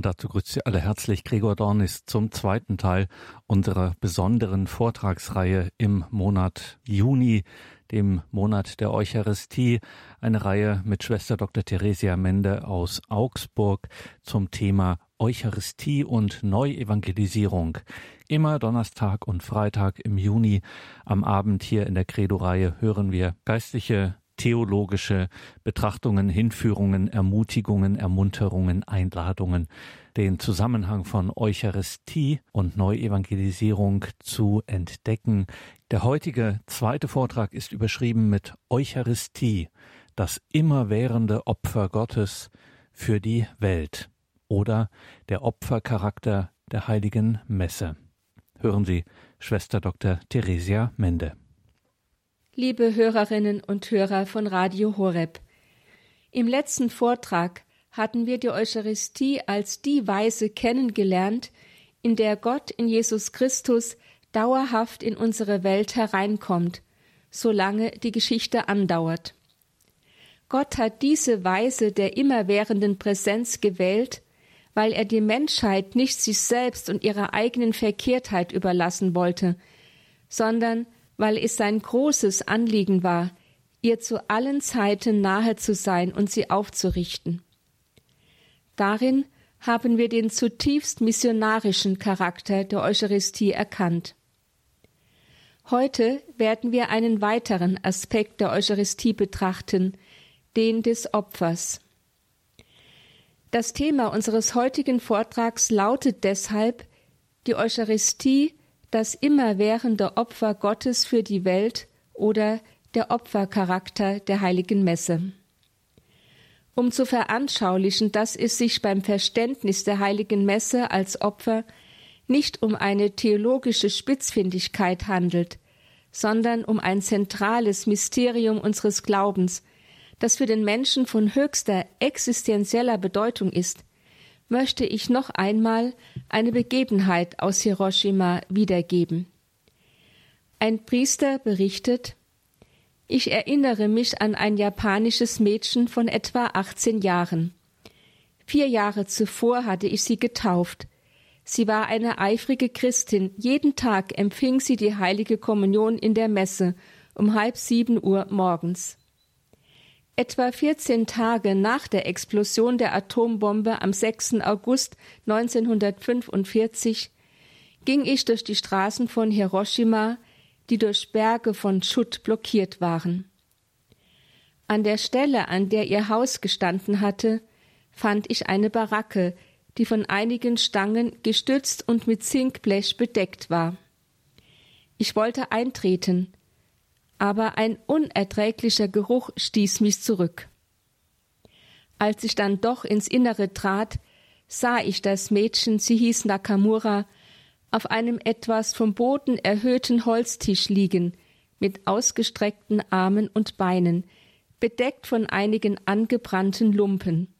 Und dazu grüßt Sie alle herzlich Gregor Dornis zum zweiten Teil unserer besonderen Vortragsreihe im Monat Juni, dem Monat der Eucharistie, eine Reihe mit Schwester Dr. Theresia Mende aus Augsburg zum Thema Eucharistie und Neuevangelisierung. Immer Donnerstag und Freitag im Juni am Abend hier in der Credo-Reihe hören wir geistliche theologische Betrachtungen, Hinführungen, Ermutigungen, Ermunterungen, Einladungen, den Zusammenhang von Eucharistie und Neuevangelisierung zu entdecken. Der heutige zweite Vortrag ist überschrieben mit Eucharistie, das immerwährende Opfer Gottes für die Welt oder der Opfercharakter der heiligen Messe. Hören Sie Schwester Dr. Theresia Mende liebe Hörerinnen und Hörer von Radio Horeb. Im letzten Vortrag hatten wir die Eucharistie als die Weise kennengelernt, in der Gott in Jesus Christus dauerhaft in unsere Welt hereinkommt, solange die Geschichte andauert. Gott hat diese Weise der immerwährenden Präsenz gewählt, weil er die Menschheit nicht sich selbst und ihrer eigenen Verkehrtheit überlassen wollte, sondern weil es sein großes Anliegen war, ihr zu allen Zeiten nahe zu sein und sie aufzurichten. Darin haben wir den zutiefst missionarischen Charakter der Eucharistie erkannt. Heute werden wir einen weiteren Aspekt der Eucharistie betrachten, den des Opfers. Das Thema unseres heutigen Vortrags lautet deshalb die Eucharistie das immerwährende Opfer Gottes für die Welt oder der Opfercharakter der heiligen Messe. Um zu veranschaulichen, dass es sich beim Verständnis der heiligen Messe als Opfer nicht um eine theologische Spitzfindigkeit handelt, sondern um ein zentrales Mysterium unseres Glaubens, das für den Menschen von höchster existenzieller Bedeutung ist, möchte ich noch einmal eine Begebenheit aus Hiroshima wiedergeben. Ein Priester berichtet, ich erinnere mich an ein japanisches Mädchen von etwa 18 Jahren. Vier Jahre zuvor hatte ich sie getauft. Sie war eine eifrige Christin. Jeden Tag empfing sie die heilige Kommunion in der Messe um halb sieben Uhr morgens. Etwa 14 Tage nach der Explosion der Atombombe am 6. August 1945 ging ich durch die Straßen von Hiroshima, die durch Berge von Schutt blockiert waren. An der Stelle, an der ihr Haus gestanden hatte, fand ich eine Baracke, die von einigen Stangen gestützt und mit Zinkblech bedeckt war. Ich wollte eintreten, aber ein unerträglicher Geruch stieß mich zurück. Als ich dann doch ins Innere trat, sah ich das Mädchen, sie hieß Nakamura, auf einem etwas vom Boden erhöhten Holztisch liegen, mit ausgestreckten Armen und Beinen, bedeckt von einigen angebrannten Lumpen.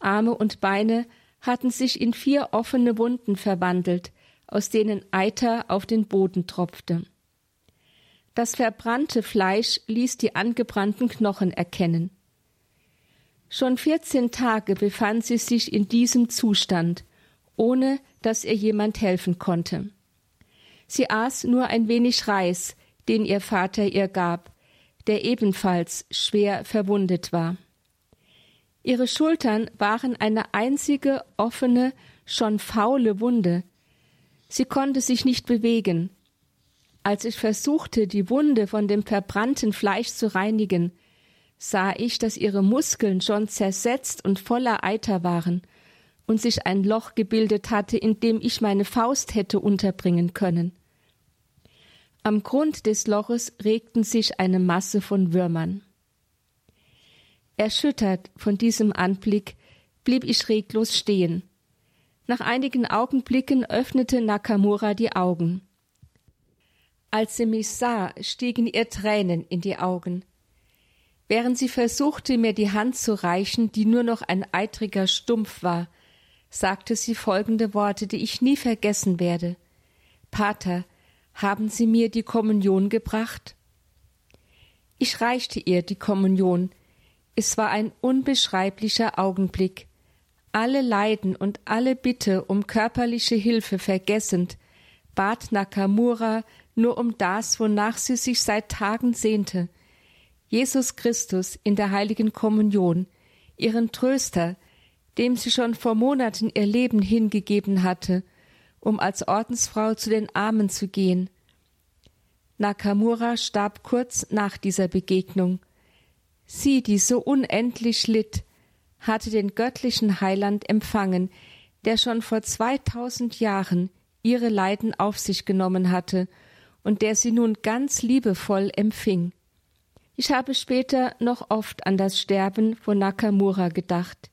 Arme und Beine hatten sich in vier offene Wunden verwandelt, aus denen Eiter auf den Boden tropfte. Das verbrannte Fleisch ließ die angebrannten Knochen erkennen. Schon vierzehn Tage befand sie sich in diesem Zustand, ohne dass ihr jemand helfen konnte. Sie aß nur ein wenig Reis, den ihr Vater ihr gab, der ebenfalls schwer verwundet war. Ihre Schultern waren eine einzige offene, schon faule Wunde. Sie konnte sich nicht bewegen, als ich versuchte, die Wunde von dem verbrannten Fleisch zu reinigen, sah ich, dass ihre Muskeln schon zersetzt und voller Eiter waren und sich ein Loch gebildet hatte, in dem ich meine Faust hätte unterbringen können. Am Grund des Loches regten sich eine Masse von Würmern. Erschüttert von diesem Anblick blieb ich reglos stehen. Nach einigen Augenblicken öffnete Nakamura die Augen. Als sie mich sah, stiegen ihr Tränen in die Augen. Während sie versuchte, mir die Hand zu reichen, die nur noch ein eitriger Stumpf war, sagte sie folgende Worte, die ich nie vergessen werde. Pater, haben Sie mir die Kommunion gebracht? Ich reichte ihr die Kommunion. Es war ein unbeschreiblicher Augenblick. alle Leiden und alle Bitte um körperliche Hilfe vergessend, bat Nakamura nur um das, wonach sie sich seit Tagen sehnte, Jesus Christus in der heiligen Kommunion, ihren Tröster, dem sie schon vor Monaten ihr Leben hingegeben hatte, um als Ordensfrau zu den Armen zu gehen. Nakamura starb kurz nach dieser Begegnung. Sie, die so unendlich litt, hatte den göttlichen Heiland empfangen, der schon vor zweitausend Jahren ihre Leiden auf sich genommen hatte und der sie nun ganz liebevoll empfing. Ich habe später noch oft an das Sterben von Nakamura gedacht.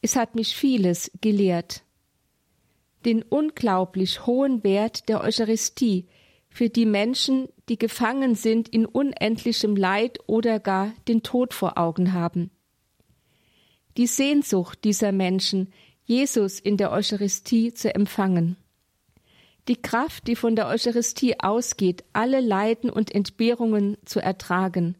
Es hat mich vieles gelehrt. Den unglaublich hohen Wert der Eucharistie für die Menschen, die gefangen sind in unendlichem Leid oder gar den Tod vor Augen haben. Die Sehnsucht dieser Menschen, Jesus in der Eucharistie zu empfangen. Die Kraft, die von der Eucharistie ausgeht, alle Leiden und Entbehrungen zu ertragen.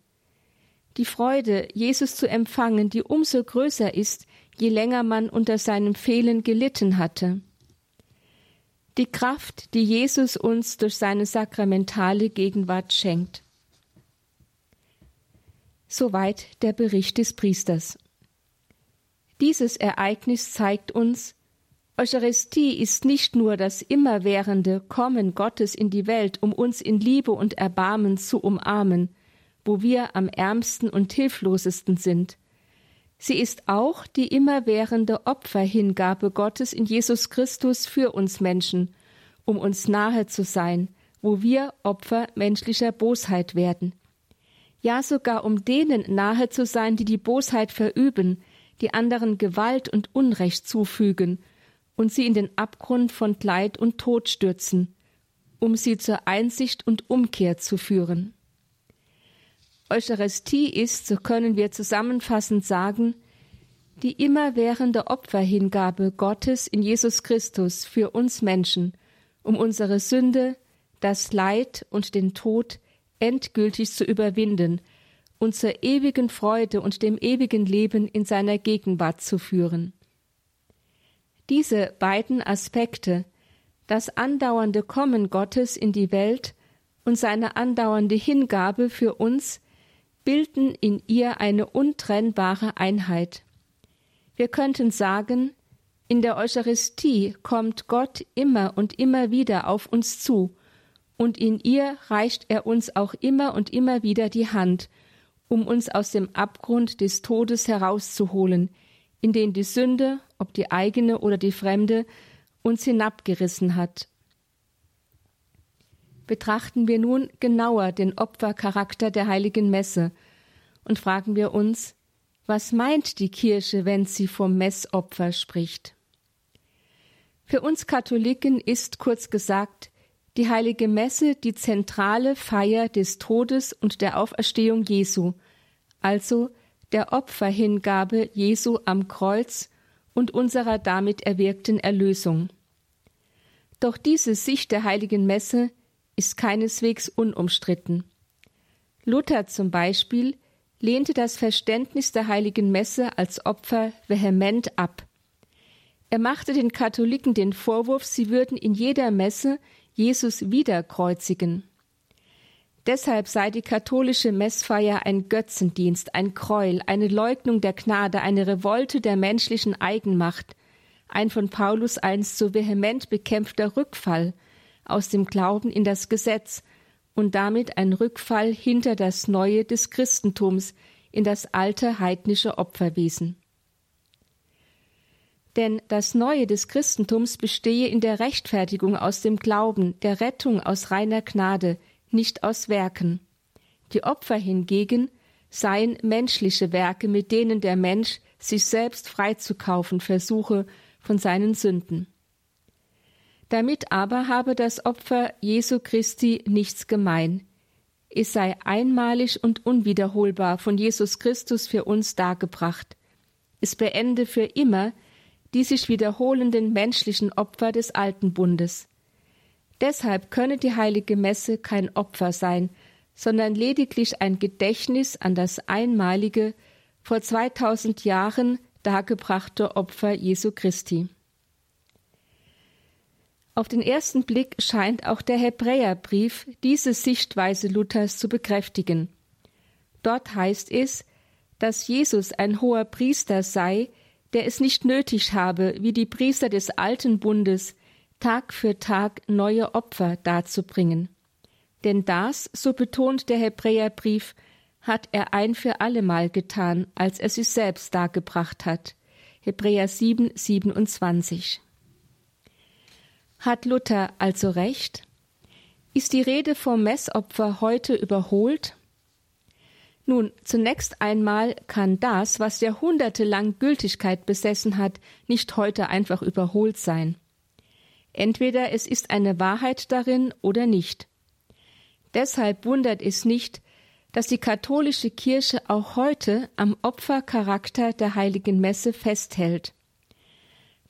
Die Freude, Jesus zu empfangen, die umso größer ist, je länger man unter seinem Fehlen gelitten hatte. Die Kraft, die Jesus uns durch seine sakramentale Gegenwart schenkt. Soweit der Bericht des Priesters. Dieses Ereignis zeigt uns, Eucharistie ist nicht nur das immerwährende Kommen Gottes in die Welt, um uns in Liebe und Erbarmen zu umarmen, wo wir am ärmsten und hilflosesten sind, Sie ist auch die immerwährende Opferhingabe Gottes in Jesus Christus für uns Menschen, um uns nahe zu sein, wo wir Opfer menschlicher Bosheit werden. Ja sogar um denen nahe zu sein, die die Bosheit verüben, die anderen Gewalt und Unrecht zufügen und sie in den Abgrund von Leid und Tod stürzen, um sie zur Einsicht und Umkehr zu führen. Eucharistie ist, so können wir zusammenfassend sagen, die immerwährende Opferhingabe Gottes in Jesus Christus für uns Menschen, um unsere Sünde, das Leid und den Tod endgültig zu überwinden und zur ewigen Freude und dem ewigen Leben in seiner Gegenwart zu führen. Diese beiden Aspekte, das andauernde Kommen Gottes in die Welt und seine andauernde Hingabe für uns, bilden in ihr eine untrennbare Einheit. Wir könnten sagen, in der Eucharistie kommt Gott immer und immer wieder auf uns zu, und in ihr reicht er uns auch immer und immer wieder die Hand, um uns aus dem Abgrund des Todes herauszuholen, in den die Sünde, ob die eigene oder die fremde, uns hinabgerissen hat. Betrachten wir nun genauer den Opfercharakter der heiligen Messe und fragen wir uns, was meint die Kirche, wenn sie vom Messopfer spricht? Für uns Katholiken ist kurz gesagt die heilige Messe die zentrale Feier des Todes und der Auferstehung Jesu, also der Opferhingabe Jesu am Kreuz und unserer damit erwirkten Erlösung. Doch diese Sicht der heiligen Messe ist keineswegs unumstritten. Luther zum Beispiel lehnte das Verständnis der heiligen Messe als Opfer vehement ab. Er machte den Katholiken den Vorwurf, sie würden in jeder Messe Jesus wiederkreuzigen. Deshalb sei die katholische Messfeier ein Götzendienst, ein Gräuel, eine Leugnung der Gnade, eine Revolte der menschlichen Eigenmacht, ein von Paulus einst so vehement bekämpfter Rückfall aus dem Glauben in das Gesetz und damit ein Rückfall hinter das Neue des Christentums in das alte heidnische Opferwesen. Denn das Neue des Christentums bestehe in der Rechtfertigung aus dem Glauben, der Rettung aus reiner Gnade, nicht aus Werken. Die Opfer hingegen seien menschliche Werke, mit denen der Mensch sich selbst freizukaufen versuche von seinen Sünden. Damit aber habe das Opfer Jesu Christi nichts gemein. Es sei einmalig und unwiederholbar von Jesus Christus für uns dargebracht. Es beende für immer die sich wiederholenden menschlichen Opfer des alten Bundes. Deshalb könne die heilige Messe kein Opfer sein, sondern lediglich ein Gedächtnis an das einmalige, vor 2000 Jahren dargebrachte Opfer Jesu Christi. Auf den ersten Blick scheint auch der Hebräerbrief diese Sichtweise Luthers zu bekräftigen. Dort heißt es, dass Jesus ein hoher Priester sei, der es nicht nötig habe, wie die Priester des alten Bundes, Tag für Tag neue Opfer darzubringen. Denn das, so betont der Hebräerbrief, hat er ein für allemal getan, als er sich selbst dargebracht hat. Hebräer 7, 27. Hat Luther also recht? Ist die Rede vom Messopfer heute überholt? Nun, zunächst einmal kann das, was jahrhundertelang Gültigkeit besessen hat, nicht heute einfach überholt sein. Entweder es ist eine Wahrheit darin oder nicht. Deshalb wundert es nicht, dass die katholische Kirche auch heute am Opfercharakter der heiligen Messe festhält.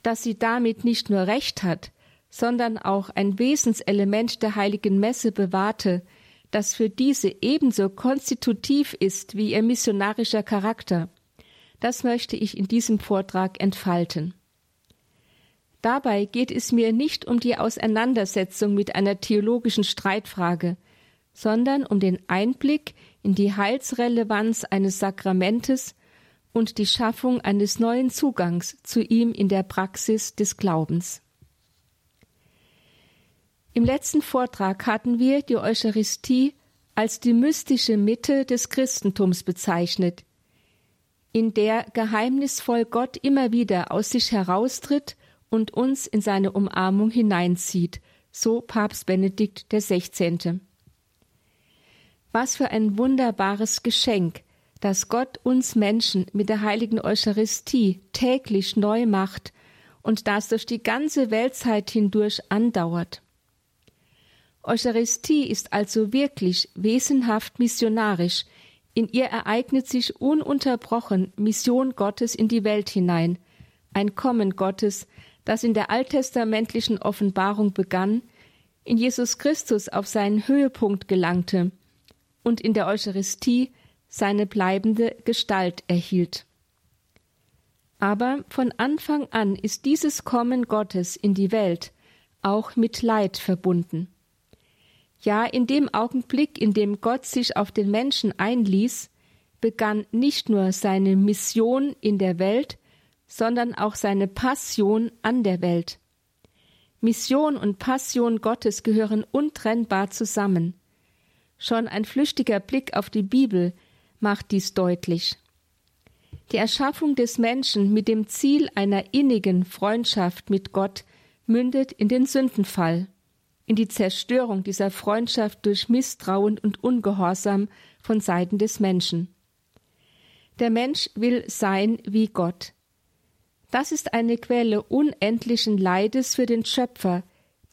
Dass sie damit nicht nur Recht hat, sondern auch ein Wesenselement der heiligen Messe bewahrte, das für diese ebenso konstitutiv ist wie ihr missionarischer Charakter. Das möchte ich in diesem Vortrag entfalten. Dabei geht es mir nicht um die Auseinandersetzung mit einer theologischen Streitfrage, sondern um den Einblick in die Heilsrelevanz eines Sakramentes und die Schaffung eines neuen Zugangs zu ihm in der Praxis des Glaubens. Im letzten Vortrag hatten wir die Eucharistie als die mystische Mitte des Christentums bezeichnet, in der geheimnisvoll Gott immer wieder aus sich heraustritt und uns in seine Umarmung hineinzieht, so Papst Benedikt XVI. Was für ein wunderbares Geschenk, das Gott uns Menschen mit der heiligen Eucharistie täglich neu macht und das durch die ganze Weltzeit hindurch andauert. Eucharistie ist also wirklich wesenhaft missionarisch. In ihr ereignet sich ununterbrochen Mission Gottes in die Welt hinein, ein Kommen Gottes, das in der alttestamentlichen Offenbarung begann, in Jesus Christus auf seinen Höhepunkt gelangte und in der Eucharistie seine bleibende Gestalt erhielt. Aber von Anfang an ist dieses Kommen Gottes in die Welt auch mit Leid verbunden. Ja, in dem Augenblick, in dem Gott sich auf den Menschen einließ, begann nicht nur seine Mission in der Welt, sondern auch seine Passion an der Welt. Mission und Passion Gottes gehören untrennbar zusammen. Schon ein flüchtiger Blick auf die Bibel macht dies deutlich. Die Erschaffung des Menschen mit dem Ziel einer innigen Freundschaft mit Gott mündet in den Sündenfall in die Zerstörung dieser Freundschaft durch Misstrauen und Ungehorsam von Seiten des Menschen. Der Mensch will sein wie Gott. Das ist eine Quelle unendlichen Leides für den Schöpfer,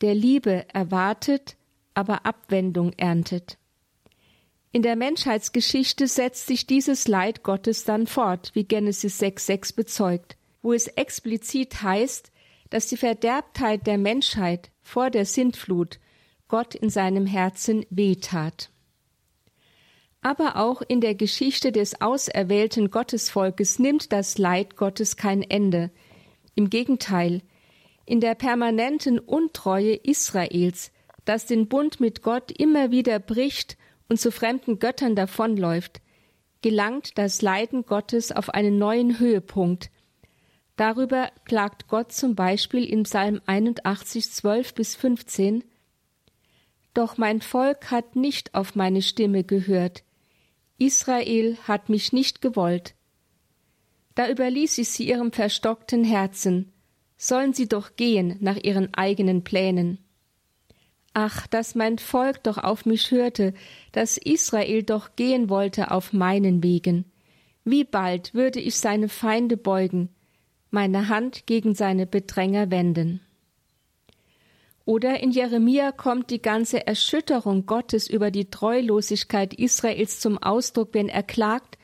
der Liebe erwartet, aber Abwendung erntet. In der Menschheitsgeschichte setzt sich dieses Leid Gottes dann fort, wie Genesis 6,6 bezeugt, wo es explizit heißt, dass die Verderbtheit der Menschheit vor der Sintflut Gott in seinem Herzen wehtat. Aber auch in der Geschichte des auserwählten Gottesvolkes nimmt das Leid Gottes kein Ende. Im Gegenteil, in der permanenten Untreue Israels, das den Bund mit Gott immer wieder bricht und zu fremden Göttern davonläuft, gelangt das Leiden Gottes auf einen neuen Höhepunkt, Darüber klagt Gott zum Beispiel in Psalm 81, 12 bis 15. Doch mein Volk hat nicht auf meine Stimme gehört. Israel hat mich nicht gewollt. Da überließ ich sie ihrem verstockten Herzen. Sollen sie doch gehen nach ihren eigenen Plänen. Ach, dass mein Volk doch auf mich hörte, dass Israel doch gehen wollte auf meinen Wegen. Wie bald würde ich seine Feinde beugen, meine Hand gegen seine Bedränger wenden. Oder in Jeremia kommt die ganze Erschütterung Gottes über die Treulosigkeit Israels zum Ausdruck, wenn er klagt,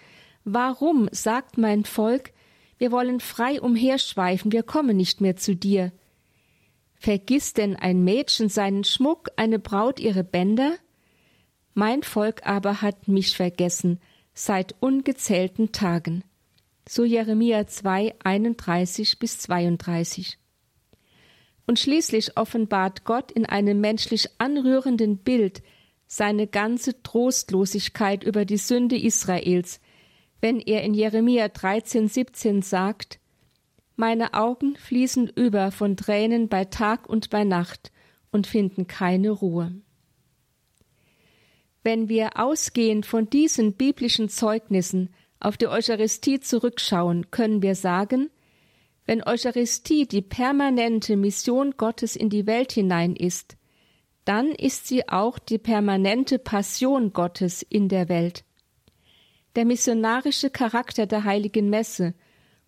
Warum, sagt mein Volk, wir wollen frei umherschweifen, wir kommen nicht mehr zu dir. Vergiss denn ein Mädchen seinen Schmuck, eine Braut ihre Bänder? Mein Volk aber hat mich vergessen, seit ungezählten Tagen. So Jeremia 2, 31 bis 32. Und schließlich offenbart Gott in einem menschlich anrührenden Bild seine ganze Trostlosigkeit über die Sünde Israels, wenn er in Jeremia 13, 17 sagt, Meine Augen fließen über von Tränen bei Tag und bei Nacht und finden keine Ruhe. Wenn wir ausgehend von diesen biblischen Zeugnissen auf die Eucharistie zurückschauen, können wir sagen, wenn Eucharistie die permanente Mission Gottes in die Welt hinein ist, dann ist sie auch die permanente Passion Gottes in der Welt. Der missionarische Charakter der heiligen Messe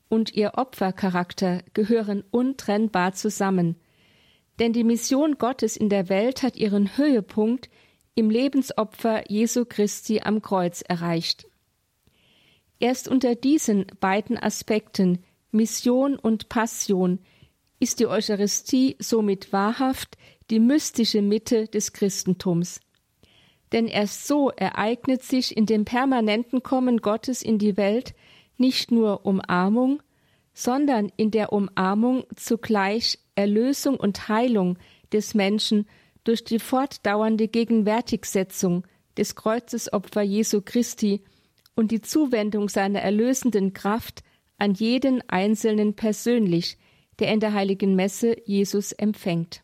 und ihr Opfercharakter gehören untrennbar zusammen, denn die Mission Gottes in der Welt hat ihren Höhepunkt im Lebensopfer Jesu Christi am Kreuz erreicht. Erst unter diesen beiden Aspekten Mission und Passion ist die Eucharistie somit wahrhaft die mystische Mitte des Christentums. Denn erst so ereignet sich in dem permanenten Kommen Gottes in die Welt nicht nur Umarmung, sondern in der Umarmung zugleich Erlösung und Heilung des Menschen durch die fortdauernde Gegenwärtigsetzung des Kreuzesopfer Jesu Christi und die Zuwendung seiner erlösenden Kraft an jeden Einzelnen persönlich, der in der heiligen Messe Jesus empfängt.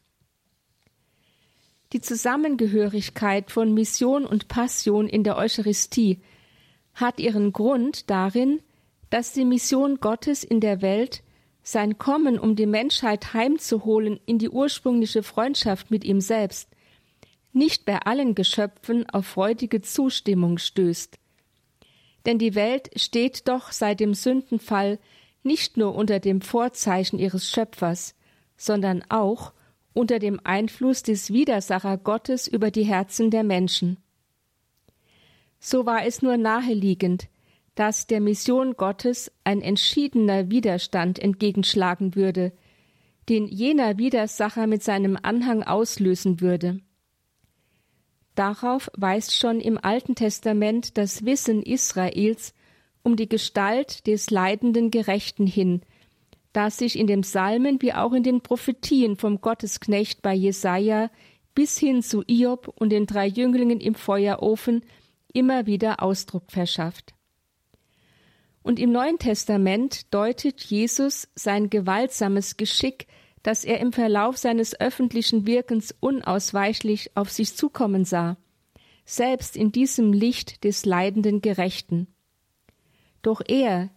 Die Zusammengehörigkeit von Mission und Passion in der Eucharistie hat ihren Grund darin, dass die Mission Gottes in der Welt sein Kommen, um die Menschheit heimzuholen in die ursprüngliche Freundschaft mit ihm selbst, nicht bei allen Geschöpfen auf freudige Zustimmung stößt. Denn die Welt steht doch seit dem Sündenfall nicht nur unter dem Vorzeichen ihres Schöpfers, sondern auch unter dem Einfluss des Widersacher Gottes über die Herzen der Menschen. So war es nur naheliegend, dass der Mission Gottes ein entschiedener Widerstand entgegenschlagen würde, den jener Widersacher mit seinem Anhang auslösen würde. Darauf weist schon im Alten Testament das Wissen Israels um die Gestalt des leidenden Gerechten hin, das sich in den Psalmen wie auch in den Prophetien vom Gottesknecht bei Jesaja bis hin zu Iob und den drei Jünglingen im Feuerofen immer wieder Ausdruck verschafft. Und im Neuen Testament deutet Jesus sein gewaltsames Geschick, das er im Verlauf seines öffentlichen Wirkens unausweichlich auf sich zukommen sah, selbst in diesem Licht des leidenden Gerechten. Doch er,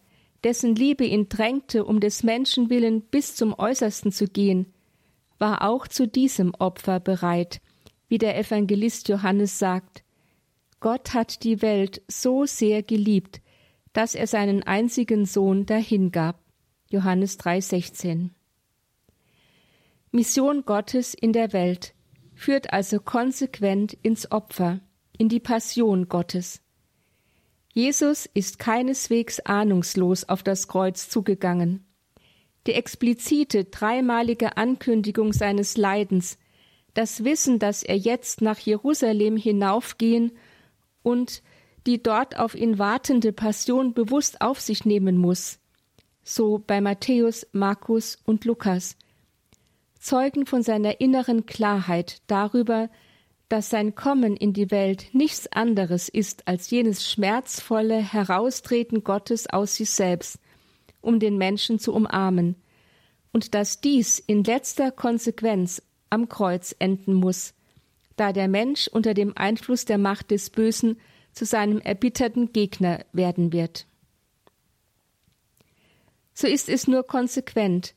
dessen Liebe ihn drängte, um des Menschen willen bis zum Äußersten zu gehen, war auch zu diesem Opfer bereit, wie der Evangelist Johannes sagt, Gott hat die Welt so sehr geliebt, dass er seinen einzigen Sohn dahingab. Johannes 3,16. Mission Gottes in der Welt führt also konsequent ins Opfer, in die Passion Gottes. Jesus ist keineswegs ahnungslos auf das Kreuz zugegangen. Die explizite dreimalige Ankündigung seines Leidens, das Wissen, dass er jetzt nach Jerusalem hinaufgehen und die dort auf ihn wartende Passion bewusst auf sich nehmen muss. So bei Matthäus, Markus und Lukas. Zeugen von seiner inneren Klarheit darüber, dass sein Kommen in die Welt nichts anderes ist als jenes schmerzvolle Heraustreten Gottes aus sich selbst, um den Menschen zu umarmen, und dass dies in letzter Konsequenz am Kreuz enden muss, da der Mensch unter dem Einfluss der Macht des Bösen zu seinem erbitterten Gegner werden wird. So ist es nur konsequent,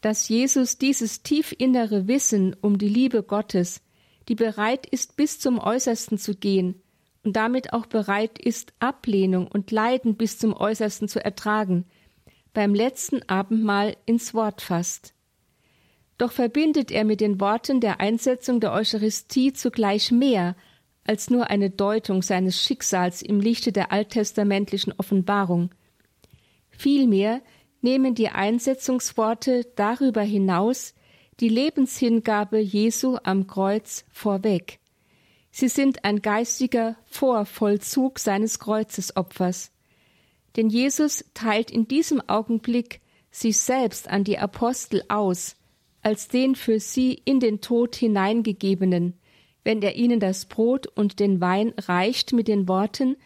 dass Jesus dieses tiefinnere Wissen um die Liebe Gottes, die bereit ist, bis zum Äußersten zu gehen und damit auch bereit ist, Ablehnung und Leiden bis zum Äußersten zu ertragen, beim letzten Abendmahl ins Wort fasst. Doch verbindet er mit den Worten der Einsetzung der Eucharistie zugleich mehr als nur eine Deutung seines Schicksals im Lichte der alttestamentlichen Offenbarung. Vielmehr nehmen die Einsetzungsworte darüber hinaus die Lebenshingabe Jesu am Kreuz vorweg. Sie sind ein geistiger Vorvollzug seines Kreuzesopfers. Denn Jesus teilt in diesem Augenblick sich selbst an die Apostel aus, als den für sie in den Tod hineingegebenen, wenn er ihnen das Brot und den Wein reicht mit den Worten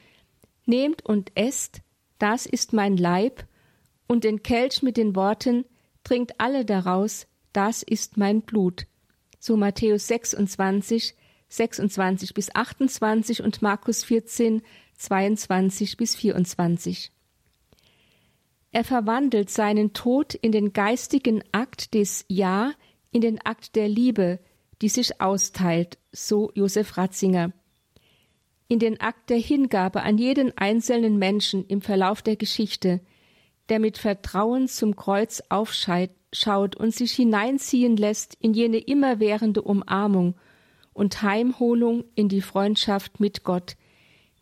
Nehmt und esst, das ist mein Leib, und den Kelch mit den Worten Trinkt alle daraus, das ist mein Blut. So Matthäus 26, 26 bis 28 und Markus 14, 22 bis 24. Er verwandelt seinen Tod in den geistigen Akt des Ja, in den Akt der Liebe, die sich austeilt, so Josef Ratzinger. In den Akt der Hingabe an jeden einzelnen Menschen im Verlauf der Geschichte, der mit Vertrauen zum Kreuz aufschaut und sich hineinziehen lässt in jene immerwährende Umarmung und Heimholung in die Freundschaft mit Gott,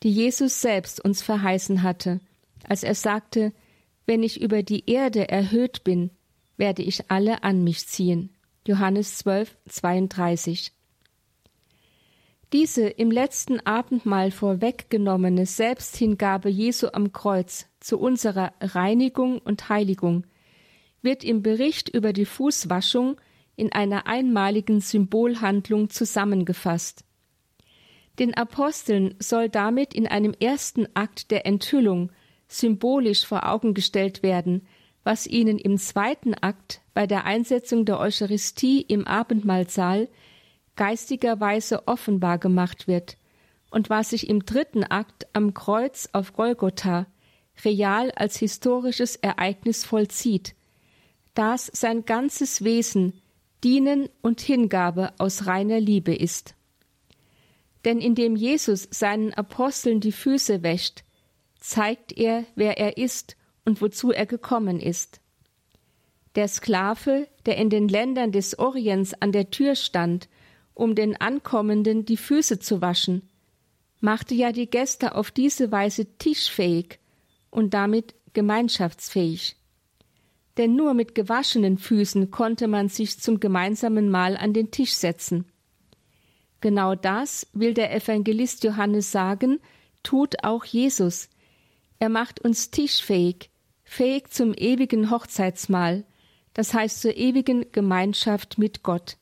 die Jesus selbst uns verheißen hatte, als er sagte, wenn ich über die Erde erhöht bin, werde ich alle an mich ziehen. Johannes 12, 32. Diese im letzten Abendmahl vorweggenommene Selbsthingabe Jesu am Kreuz zu unserer Reinigung und Heiligung wird im Bericht über die Fußwaschung in einer einmaligen Symbolhandlung zusammengefasst. Den Aposteln soll damit in einem ersten Akt der Enthüllung symbolisch vor Augen gestellt werden, was ihnen im zweiten Akt bei der Einsetzung der Eucharistie im Abendmahlsaal geistigerweise offenbar gemacht wird und was sich im dritten Akt am Kreuz auf Golgotha real als historisches Ereignis vollzieht, das sein ganzes Wesen Dienen und Hingabe aus reiner Liebe ist. Denn indem Jesus seinen Aposteln die Füße wäscht, zeigt er, wer er ist und wozu er gekommen ist. Der Sklave, der in den Ländern des Orients an der Tür stand, um den Ankommenden die Füße zu waschen, machte ja die Gäste auf diese Weise tischfähig und damit gemeinschaftsfähig. Denn nur mit gewaschenen Füßen konnte man sich zum gemeinsamen Mahl an den Tisch setzen. Genau das will der Evangelist Johannes sagen, tut auch Jesus, er macht uns tischfähig, fähig zum ewigen Hochzeitsmahl, das heißt zur ewigen Gemeinschaft mit Gott.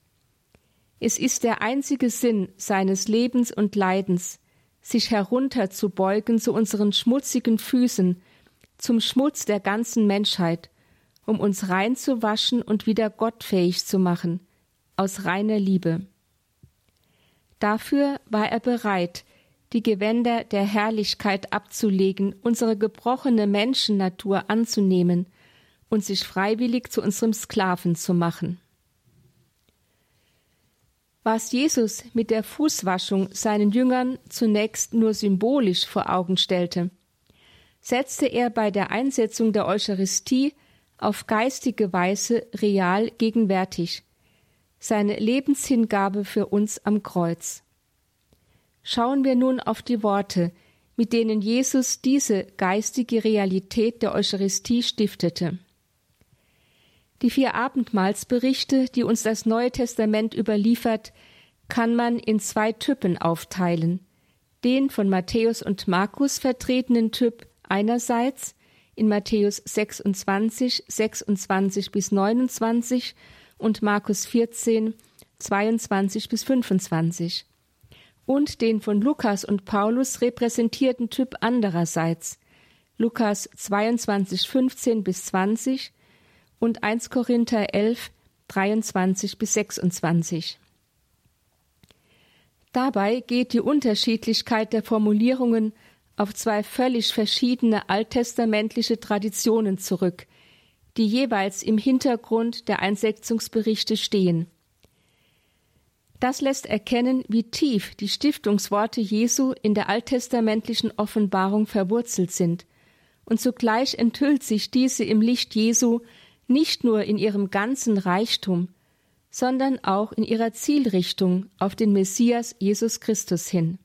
Es ist der einzige Sinn seines Lebens und Leidens, sich herunterzubeugen zu unseren schmutzigen Füßen, zum Schmutz der ganzen Menschheit, um uns reinzuwaschen und wieder gottfähig zu machen, aus reiner Liebe. Dafür war er bereit, die Gewänder der Herrlichkeit abzulegen, unsere gebrochene Menschennatur anzunehmen und sich freiwillig zu unserem Sklaven zu machen. Was Jesus mit der Fußwaschung seinen Jüngern zunächst nur symbolisch vor Augen stellte, setzte er bei der Einsetzung der Eucharistie auf geistige Weise real gegenwärtig, seine Lebenshingabe für uns am Kreuz. Schauen wir nun auf die Worte, mit denen Jesus diese geistige Realität der Eucharistie stiftete. Die vier Abendmahlsberichte, die uns das Neue Testament überliefert, kann man in zwei Typen aufteilen. Den von Matthäus und Markus vertretenen Typ einerseits in Matthäus 26, 26 bis 29 und Markus 14, 22 bis 25 und den von Lukas und Paulus repräsentierten Typ andererseits, Lukas 22, 15 bis 20 und 1 Korinther 11, 23 bis 26. Dabei geht die Unterschiedlichkeit der Formulierungen auf zwei völlig verschiedene alttestamentliche Traditionen zurück, die jeweils im Hintergrund der Einsetzungsberichte stehen. Das lässt erkennen, wie tief die Stiftungsworte Jesu in der alttestamentlichen Offenbarung verwurzelt sind, und zugleich enthüllt sich diese im Licht Jesu nicht nur in ihrem ganzen Reichtum, sondern auch in ihrer Zielrichtung auf den Messias Jesus Christus hin.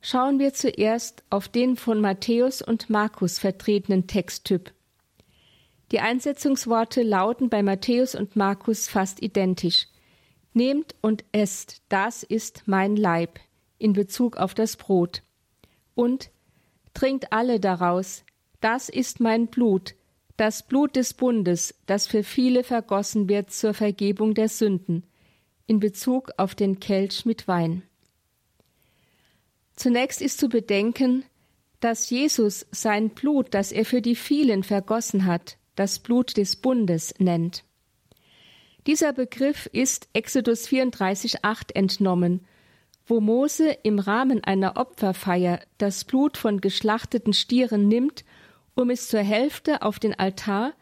Schauen wir zuerst auf den von Matthäus und Markus vertretenen Texttyp. Die Einsetzungsworte lauten bei Matthäus und Markus fast identisch. Nehmt und esst, das ist mein Leib in Bezug auf das Brot. Und Trinkt alle daraus, das ist mein Blut, das Blut des Bundes, das für viele vergossen wird zur Vergebung der Sünden, in Bezug auf den Kelch mit Wein. Zunächst ist zu bedenken, dass Jesus sein Blut, das er für die vielen vergossen hat, das Blut des Bundes nennt. Dieser Begriff ist Exodus 34,8 entnommen, wo Mose im Rahmen einer Opferfeier das Blut von geschlachteten Stieren nimmt, um es zur Hälfte auf den Altar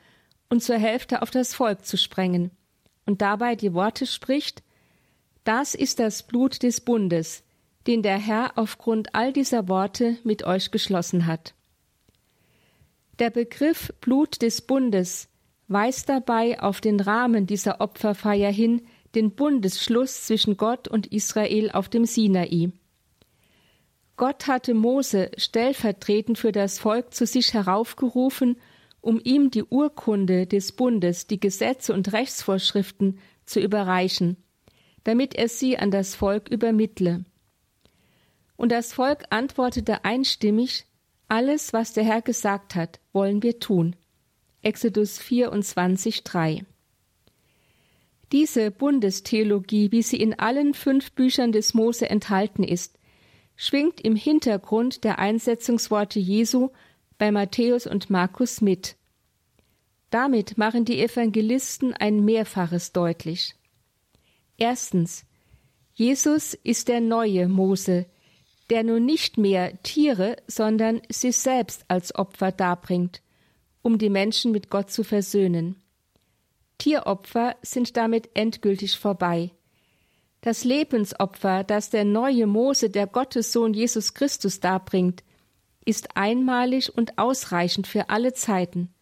und zur Hälfte auf das Volk zu sprengen, und dabei die Worte spricht Das ist das Blut des Bundes, den der Herr aufgrund all dieser Worte mit euch geschlossen hat. Der Begriff Blut des Bundes weist dabei auf den Rahmen dieser Opferfeier hin, den Bundesschluss zwischen Gott und Israel auf dem Sinai. Gott hatte Mose stellvertretend für das Volk zu sich heraufgerufen, um ihm die Urkunde des Bundes, die Gesetze und Rechtsvorschriften zu überreichen, damit er sie an das Volk übermittle. Und das Volk antwortete einstimmig, alles, was der Herr gesagt hat, wollen wir tun. Exodus 24, 3. Diese Bundestheologie, wie sie in allen fünf Büchern des Mose enthalten ist, schwingt im Hintergrund der Einsetzungsworte Jesu bei Matthäus und Markus mit. Damit machen die Evangelisten ein Mehrfaches deutlich. Erstens, Jesus ist der neue Mose, der nun nicht mehr Tiere, sondern sich selbst als Opfer darbringt, um die Menschen mit Gott zu versöhnen. Tieropfer sind damit endgültig vorbei. Das Lebensopfer, das der neue Mose, der Gottessohn Jesus Christus darbringt, ist einmalig und ausreichend für alle Zeiten.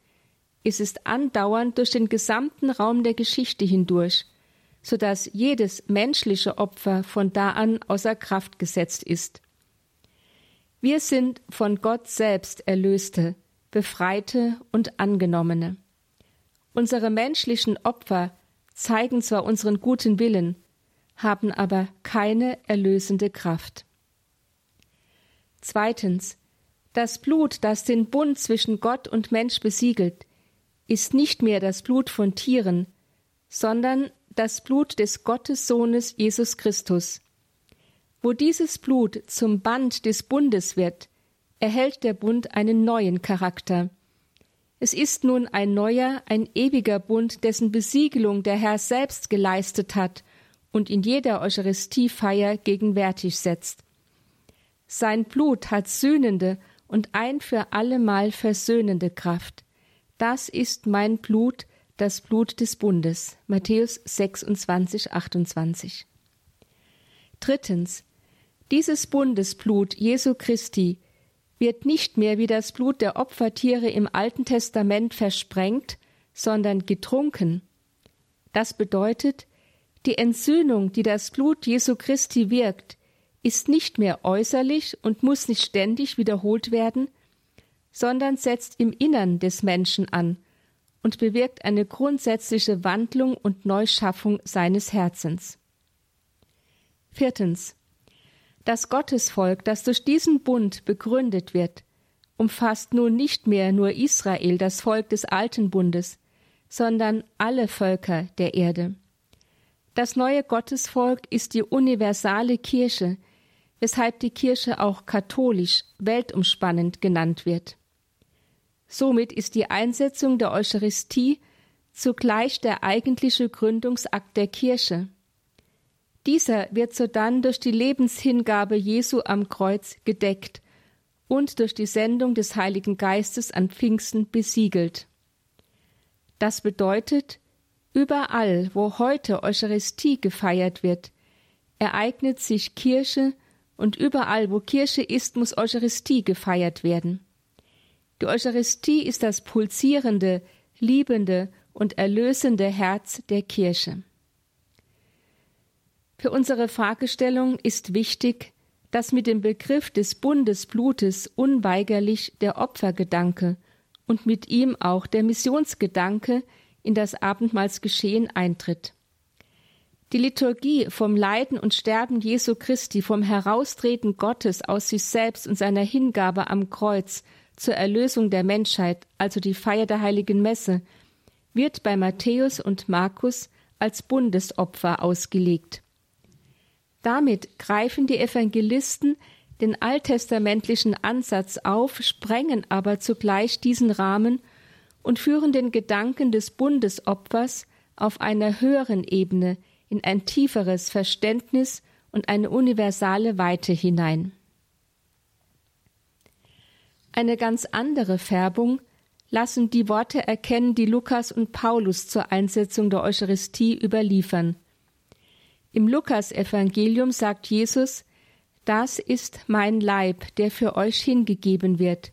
Es ist andauernd durch den gesamten Raum der Geschichte hindurch, so dass jedes menschliche Opfer von da an außer Kraft gesetzt ist. Wir sind von Gott selbst Erlöste, Befreite und Angenommene. Unsere menschlichen Opfer zeigen zwar unseren guten Willen, haben aber keine erlösende Kraft. Zweitens. Das Blut, das den Bund zwischen Gott und Mensch besiegelt, ist nicht mehr das Blut von Tieren, sondern das Blut des Gottessohnes Jesus Christus, wo dieses Blut zum Band des Bundes wird, erhält der Bund einen neuen Charakter. Es ist nun ein neuer, ein ewiger Bund, dessen Besiegelung der Herr selbst geleistet hat und in jeder Eucharistiefeier gegenwärtig setzt. Sein Blut hat sühnende und ein für allemal versöhnende Kraft. Das ist mein Blut, das Blut des Bundes. Matthäus 26, 28. Drittens. Dieses Bundesblut Jesu Christi wird nicht mehr wie das Blut der Opfertiere im Alten Testament versprengt, sondern getrunken. Das bedeutet, die Entsühnung, die das Blut Jesu Christi wirkt, ist nicht mehr äußerlich und muss nicht ständig wiederholt werden, sondern setzt im Innern des Menschen an und bewirkt eine grundsätzliche Wandlung und Neuschaffung seines Herzens. Viertens. Das Gottesvolk, das durch diesen Bund begründet wird, umfasst nun nicht mehr nur Israel, das Volk des alten Bundes, sondern alle Völker der Erde. Das neue Gottesvolk ist die universale Kirche, weshalb die Kirche auch katholisch, weltumspannend genannt wird. Somit ist die Einsetzung der Eucharistie zugleich der eigentliche Gründungsakt der Kirche. Dieser wird sodann durch die Lebenshingabe Jesu am Kreuz gedeckt und durch die Sendung des Heiligen Geistes an Pfingsten besiegelt. Das bedeutet, überall, wo heute Eucharistie gefeiert wird, ereignet sich Kirche und überall, wo Kirche ist, muss Eucharistie gefeiert werden. Die Eucharistie ist das pulsierende, liebende und erlösende Herz der Kirche. Für unsere Fragestellung ist wichtig, dass mit dem Begriff des Bundesblutes unweigerlich der Opfergedanke und mit ihm auch der Missionsgedanke in das Abendmahlsgeschehen eintritt. Die Liturgie vom Leiden und Sterben Jesu Christi, vom Heraustreten Gottes aus sich selbst und seiner Hingabe am Kreuz zur Erlösung der Menschheit, also die Feier der heiligen Messe, wird bei Matthäus und Markus als Bundesopfer ausgelegt. Damit greifen die Evangelisten den alttestamentlichen Ansatz auf, sprengen aber zugleich diesen Rahmen und führen den Gedanken des Bundesopfers auf einer höheren Ebene in ein tieferes Verständnis und eine universale Weite hinein. Eine ganz andere Färbung lassen die Worte erkennen, die Lukas und Paulus zur Einsetzung der Eucharistie überliefern. Im Lukasevangelium sagt Jesus, das ist mein Leib, der für euch hingegeben wird.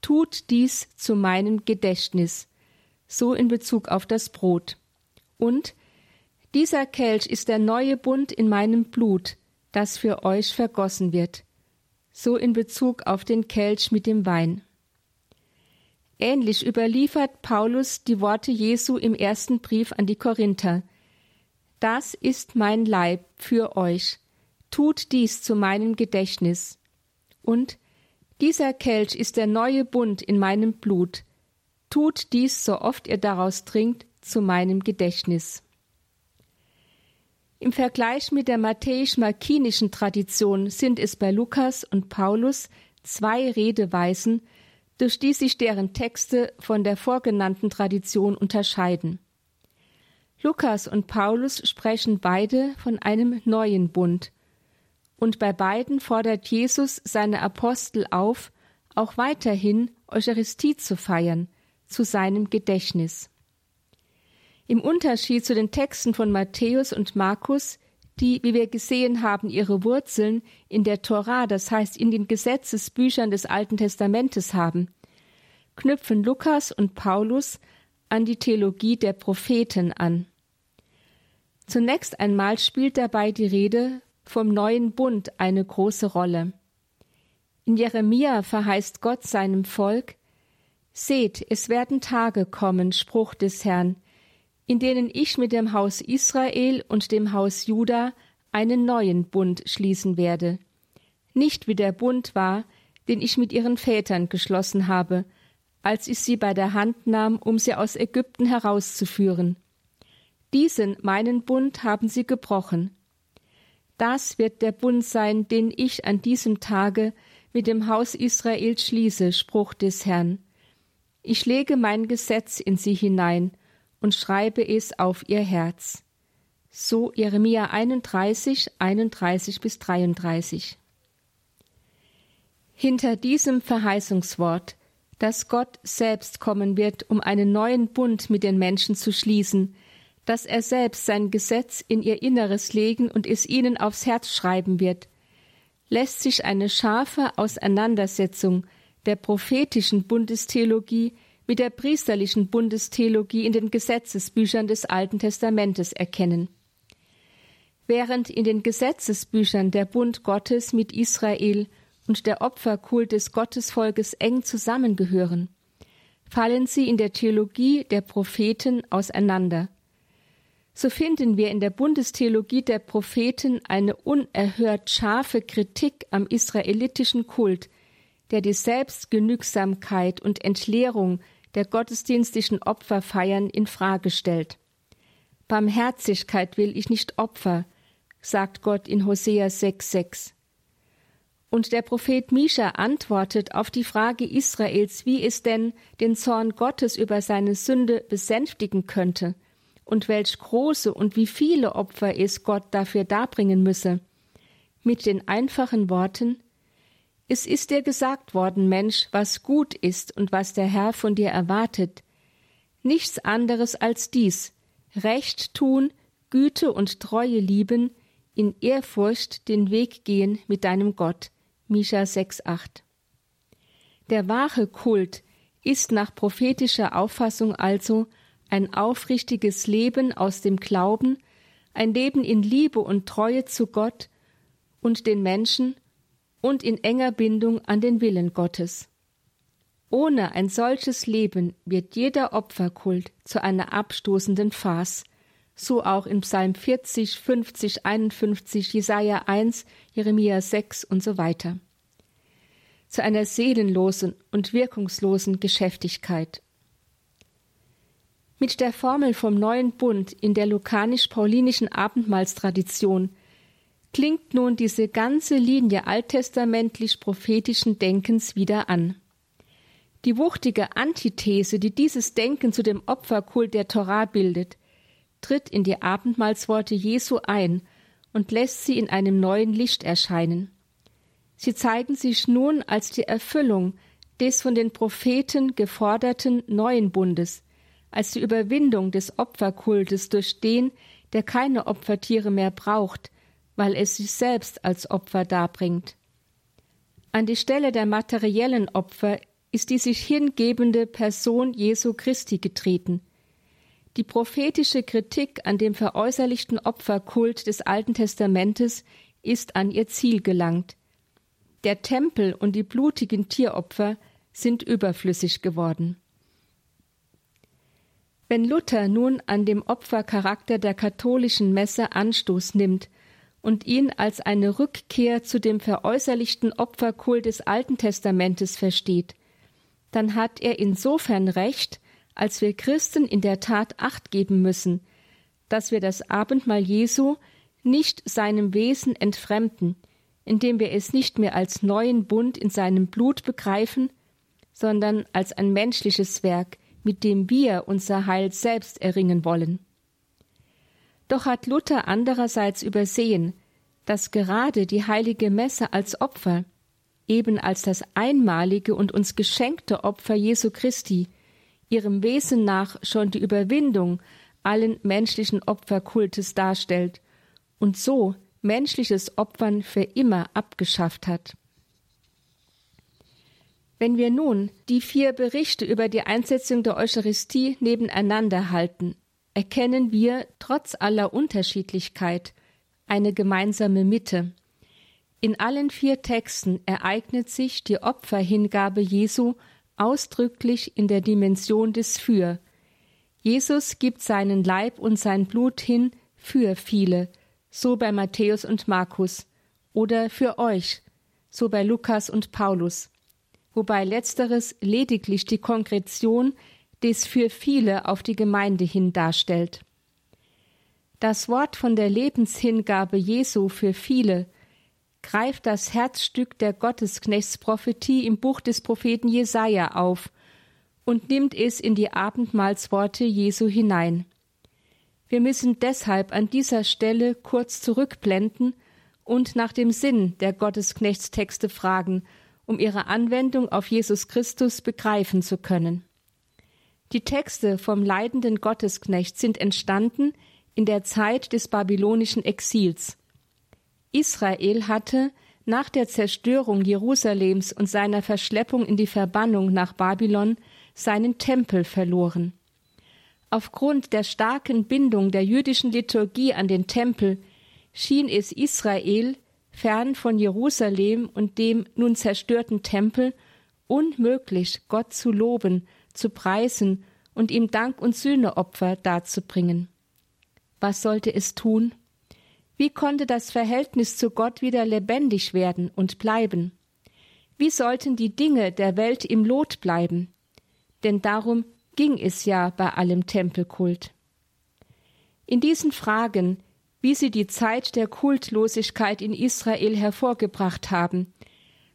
Tut dies zu meinem Gedächtnis. So in Bezug auf das Brot. Und dieser Kelch ist der neue Bund in meinem Blut, das für euch vergossen wird. So in Bezug auf den Kelch mit dem Wein. Ähnlich überliefert Paulus die Worte Jesu im ersten Brief an die Korinther. Das ist mein Leib für euch. Tut dies zu meinem Gedächtnis. Und dieser Kelch ist der neue Bund in meinem Blut. Tut dies, so oft ihr daraus trinkt, zu meinem Gedächtnis. Im Vergleich mit der matthäisch-markinischen Tradition sind es bei Lukas und Paulus zwei Redeweisen, durch die sich deren Texte von der vorgenannten Tradition unterscheiden. Lukas und Paulus sprechen beide von einem neuen Bund, und bei beiden fordert Jesus seine Apostel auf, auch weiterhin Eucharistie zu feiern, zu seinem Gedächtnis. Im Unterschied zu den Texten von Matthäus und Markus, die, wie wir gesehen haben, ihre Wurzeln in der Tora, das heißt in den Gesetzesbüchern des Alten Testamentes haben, knüpfen Lukas und Paulus an die Theologie der Propheten an. Zunächst einmal spielt dabei die Rede vom neuen Bund eine große Rolle. In Jeremia verheißt Gott seinem Volk Seht, es werden Tage kommen, Spruch des Herrn, in denen ich mit dem Haus Israel und dem Haus Juda einen neuen Bund schließen werde. Nicht wie der Bund war, den ich mit ihren Vätern geschlossen habe, als ich sie bei der Hand nahm, um sie aus Ägypten herauszuführen. Diesen meinen Bund haben sie gebrochen. Das wird der Bund sein, den ich an diesem Tage mit dem Haus Israel schließe, Spruch des Herrn. Ich lege mein Gesetz in sie hinein und schreibe es auf ihr Herz. So Jeremia 31, 31 bis 33. Hinter diesem Verheißungswort, dass Gott selbst kommen wird, um einen neuen Bund mit den Menschen zu schließen, dass er selbst sein Gesetz in ihr Inneres legen und es ihnen aufs Herz schreiben wird, lässt sich eine scharfe Auseinandersetzung der prophetischen Bundestheologie mit der priesterlichen Bundestheologie in den Gesetzesbüchern des Alten Testamentes erkennen. Während in den Gesetzesbüchern der Bund Gottes mit Israel und der Opferkult des Gottesvolkes eng zusammengehören, fallen sie in der Theologie der Propheten auseinander. So finden wir in der Bundestheologie der Propheten eine unerhört scharfe Kritik am israelitischen Kult, der die Selbstgenügsamkeit und Entleerung der gottesdienstlichen Opferfeiern in Frage stellt. Barmherzigkeit will ich nicht Opfer, sagt Gott in Hosea 6,6. Und der Prophet Mischa antwortet auf die Frage Israels, wie es denn den Zorn Gottes über seine Sünde besänftigen könnte und welch große und wie viele Opfer es Gott dafür darbringen müsse, mit den einfachen Worten es ist dir gesagt worden, Mensch, was gut ist und was der Herr von dir erwartet. Nichts anderes als dies, Recht tun, Güte und Treue lieben, in Ehrfurcht den Weg gehen mit deinem Gott. Mischa 6,8. Der wahre Kult ist nach prophetischer Auffassung also ein aufrichtiges Leben aus dem Glauben, ein Leben in Liebe und Treue zu Gott und den Menschen und in enger Bindung an den Willen Gottes. Ohne ein solches Leben wird jeder Opferkult zu einer abstoßenden Farce, so auch in Psalm 40, 50, 51, Jesaja 1, Jeremia 6 und so weiter. Zu einer seelenlosen und wirkungslosen Geschäftigkeit. Mit der Formel vom neuen Bund in der lukanisch-paulinischen Abendmahlstradition klingt nun diese ganze Linie alttestamentlich-prophetischen Denkens wieder an. Die wuchtige Antithese, die dieses Denken zu dem Opferkult der Torah bildet, tritt in die Abendmahlsworte Jesu ein und lässt sie in einem neuen Licht erscheinen. Sie zeigen sich nun als die Erfüllung des von den Propheten geforderten neuen Bundes, als die Überwindung des Opferkultes durch den, der keine Opfertiere mehr braucht, weil es sich selbst als Opfer darbringt. An die Stelle der materiellen Opfer ist die sich hingebende Person Jesu Christi getreten, die prophetische Kritik an dem veräußerlichten Opferkult des Alten Testamentes ist an ihr Ziel gelangt. Der Tempel und die blutigen Tieropfer sind überflüssig geworden. Wenn Luther nun an dem Opfercharakter der katholischen Messe Anstoß nimmt und ihn als eine Rückkehr zu dem veräußerlichten Opferkult des Alten Testamentes versteht, dann hat er insofern recht, als wir Christen in der Tat acht geben müssen, dass wir das Abendmahl Jesu nicht seinem Wesen entfremden, indem wir es nicht mehr als neuen Bund in seinem Blut begreifen, sondern als ein menschliches Werk, mit dem wir unser Heil selbst erringen wollen. Doch hat Luther andererseits übersehen, dass gerade die heilige Messe als Opfer, eben als das einmalige und uns geschenkte Opfer Jesu Christi, ihrem Wesen nach schon die Überwindung allen menschlichen Opferkultes darstellt und so menschliches Opfern für immer abgeschafft hat. Wenn wir nun die vier Berichte über die Einsetzung der Eucharistie nebeneinander halten, erkennen wir trotz aller Unterschiedlichkeit eine gemeinsame Mitte. In allen vier Texten ereignet sich die Opferhingabe Jesu ausdrücklich in der Dimension des Für. Jesus gibt seinen Leib und sein Blut hin für viele, so bei Matthäus und Markus, oder für euch, so bei Lukas und Paulus, wobei letzteres lediglich die Konkretion des für viele auf die Gemeinde hin darstellt. Das Wort von der Lebenshingabe Jesu für viele greift das Herzstück der Gottesknechtsprophetie im Buch des Propheten Jesaja auf und nimmt es in die Abendmahlsworte Jesu hinein. Wir müssen deshalb an dieser Stelle kurz zurückblenden und nach dem Sinn der Gottesknechtstexte fragen, um ihre Anwendung auf Jesus Christus begreifen zu können. Die Texte vom leidenden Gottesknecht sind entstanden in der Zeit des babylonischen Exils. Israel hatte nach der Zerstörung Jerusalems und seiner Verschleppung in die Verbannung nach Babylon seinen Tempel verloren. Aufgrund der starken Bindung der jüdischen Liturgie an den Tempel schien es Israel, fern von Jerusalem und dem nun zerstörten Tempel, unmöglich, Gott zu loben, zu preisen und ihm Dank und Sühneopfer darzubringen. Was sollte es tun? Wie konnte das Verhältnis zu Gott wieder lebendig werden und bleiben? Wie sollten die Dinge der Welt im Lot bleiben? Denn darum ging es ja bei allem Tempelkult. In diesen Fragen, wie sie die Zeit der Kultlosigkeit in Israel hervorgebracht haben,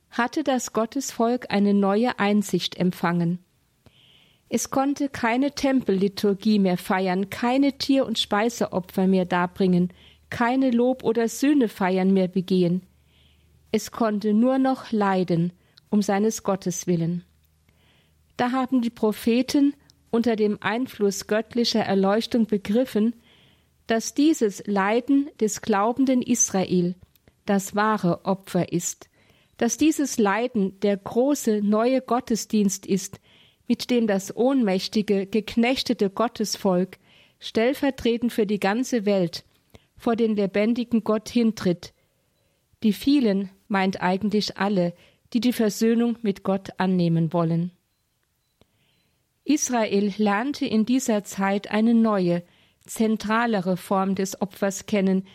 hatte das Gottesvolk eine neue Einsicht empfangen. Es konnte keine Tempelliturgie mehr feiern, keine Tier- und Speiseopfer mehr darbringen, keine Lob- oder Sühnefeiern mehr begehen. Es konnte nur noch leiden um seines Gottes willen. Da haben die Propheten unter dem Einfluss göttlicher Erleuchtung begriffen, dass dieses Leiden des glaubenden Israel das wahre Opfer ist, dass dieses Leiden der große neue Gottesdienst ist, mit dem das ohnmächtige, geknechtete Gottesvolk stellvertretend für die ganze Welt vor den lebendigen Gott hintritt. Die vielen meint eigentlich alle, die die Versöhnung mit Gott annehmen wollen. Israel lernte in dieser Zeit eine neue, zentralere Form des Opfers kennen,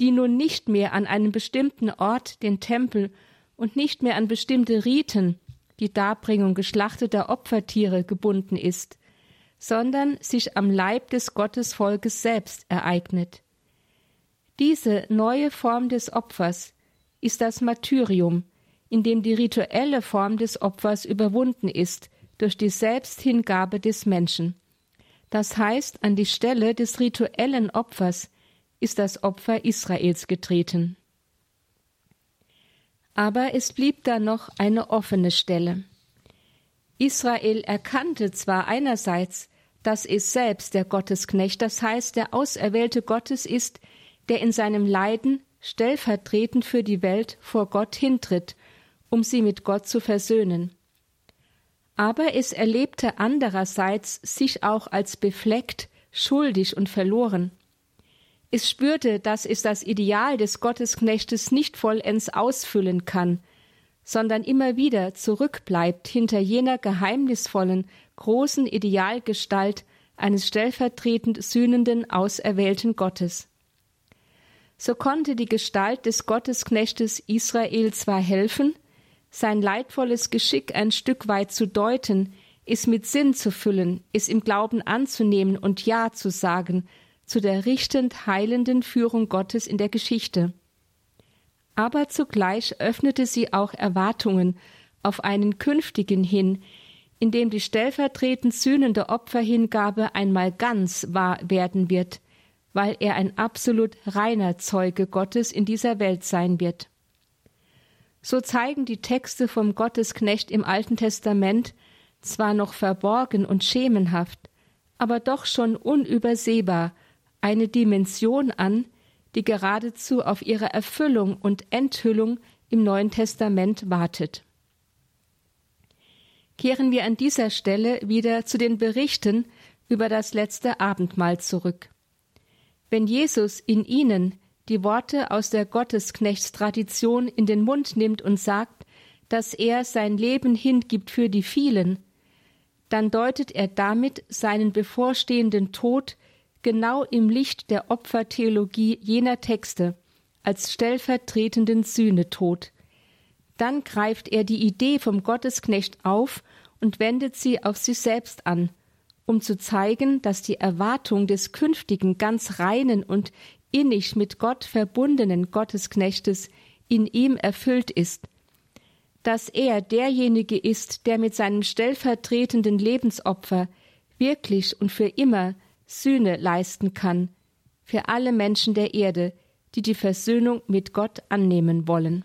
die nun nicht mehr an einen bestimmten Ort, den Tempel, und nicht mehr an bestimmte Riten, die Darbringung geschlachteter Opfertiere, gebunden ist, sondern sich am Leib des Gottesvolkes selbst ereignet. Diese neue Form des Opfers ist das Martyrium, in dem die rituelle Form des Opfers überwunden ist durch die Selbsthingabe des Menschen. Das heißt, an die Stelle des rituellen Opfers ist das Opfer Israels getreten. Aber es blieb da noch eine offene Stelle. Israel erkannte zwar einerseits, dass es selbst der Gottesknecht, das heißt der Auserwählte Gottes ist, der in seinem Leiden stellvertretend für die Welt vor Gott hintritt, um sie mit Gott zu versöhnen. Aber es erlebte andererseits sich auch als befleckt, schuldig und verloren. Es spürte, dass es das Ideal des Gottesknechtes nicht vollends ausfüllen kann, sondern immer wieder zurückbleibt hinter jener geheimnisvollen, großen Idealgestalt eines stellvertretend sühnenden, auserwählten Gottes. So konnte die Gestalt des Gottesknechtes Israel zwar helfen, sein leidvolles Geschick ein Stück weit zu deuten, es mit Sinn zu füllen, es im Glauben anzunehmen und Ja zu sagen zu der richtend heilenden Führung Gottes in der Geschichte. Aber zugleich öffnete sie auch Erwartungen auf einen künftigen hin, in dem die stellvertretend sühnende Opferhingabe einmal ganz wahr werden wird, weil er ein absolut reiner Zeuge Gottes in dieser Welt sein wird. So zeigen die Texte vom Gottesknecht im Alten Testament zwar noch verborgen und schemenhaft, aber doch schon unübersehbar eine Dimension an, die geradezu auf ihre Erfüllung und Enthüllung im Neuen Testament wartet. Kehren wir an dieser Stelle wieder zu den Berichten über das letzte Abendmahl zurück. Wenn Jesus in ihnen die Worte aus der Gottesknechtstradition in den Mund nimmt und sagt, dass er sein Leben hingibt für die vielen, dann deutet er damit seinen bevorstehenden Tod genau im Licht der Opfertheologie jener Texte als stellvertretenden Sühnetod. Dann greift er die Idee vom Gottesknecht auf und wendet sie auf sich selbst an, um zu zeigen, dass die Erwartung des künftigen ganz reinen und innig mit Gott verbundenen Gottesknechtes in ihm erfüllt ist, dass er derjenige ist, der mit seinem stellvertretenden Lebensopfer wirklich und für immer Sühne leisten kann für alle Menschen der Erde, die die Versöhnung mit Gott annehmen wollen.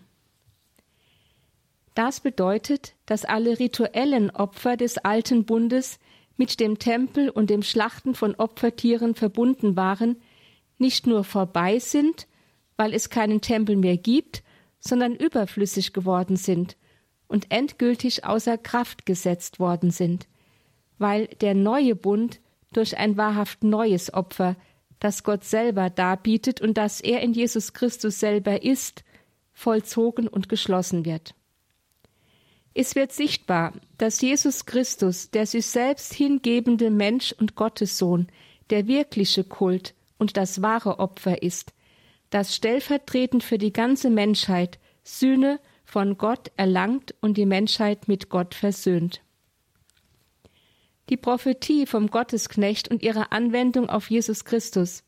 Das bedeutet, dass alle rituellen Opfer des alten Bundes mit dem Tempel und dem Schlachten von Opfertieren verbunden waren, nicht nur vorbei sind, weil es keinen Tempel mehr gibt, sondern überflüssig geworden sind und endgültig außer Kraft gesetzt worden sind, weil der neue Bund durch ein wahrhaft neues Opfer, das Gott selber darbietet und das er in Jesus Christus selber ist, vollzogen und geschlossen wird. Es wird sichtbar, dass Jesus Christus, der sich selbst hingebende Mensch und Gottessohn, der wirkliche Kult und das wahre Opfer ist, das stellvertretend für die ganze Menschheit Sühne von Gott erlangt und die Menschheit mit Gott versöhnt. Die Prophetie vom Gottesknecht und ihre Anwendung auf Jesus Christus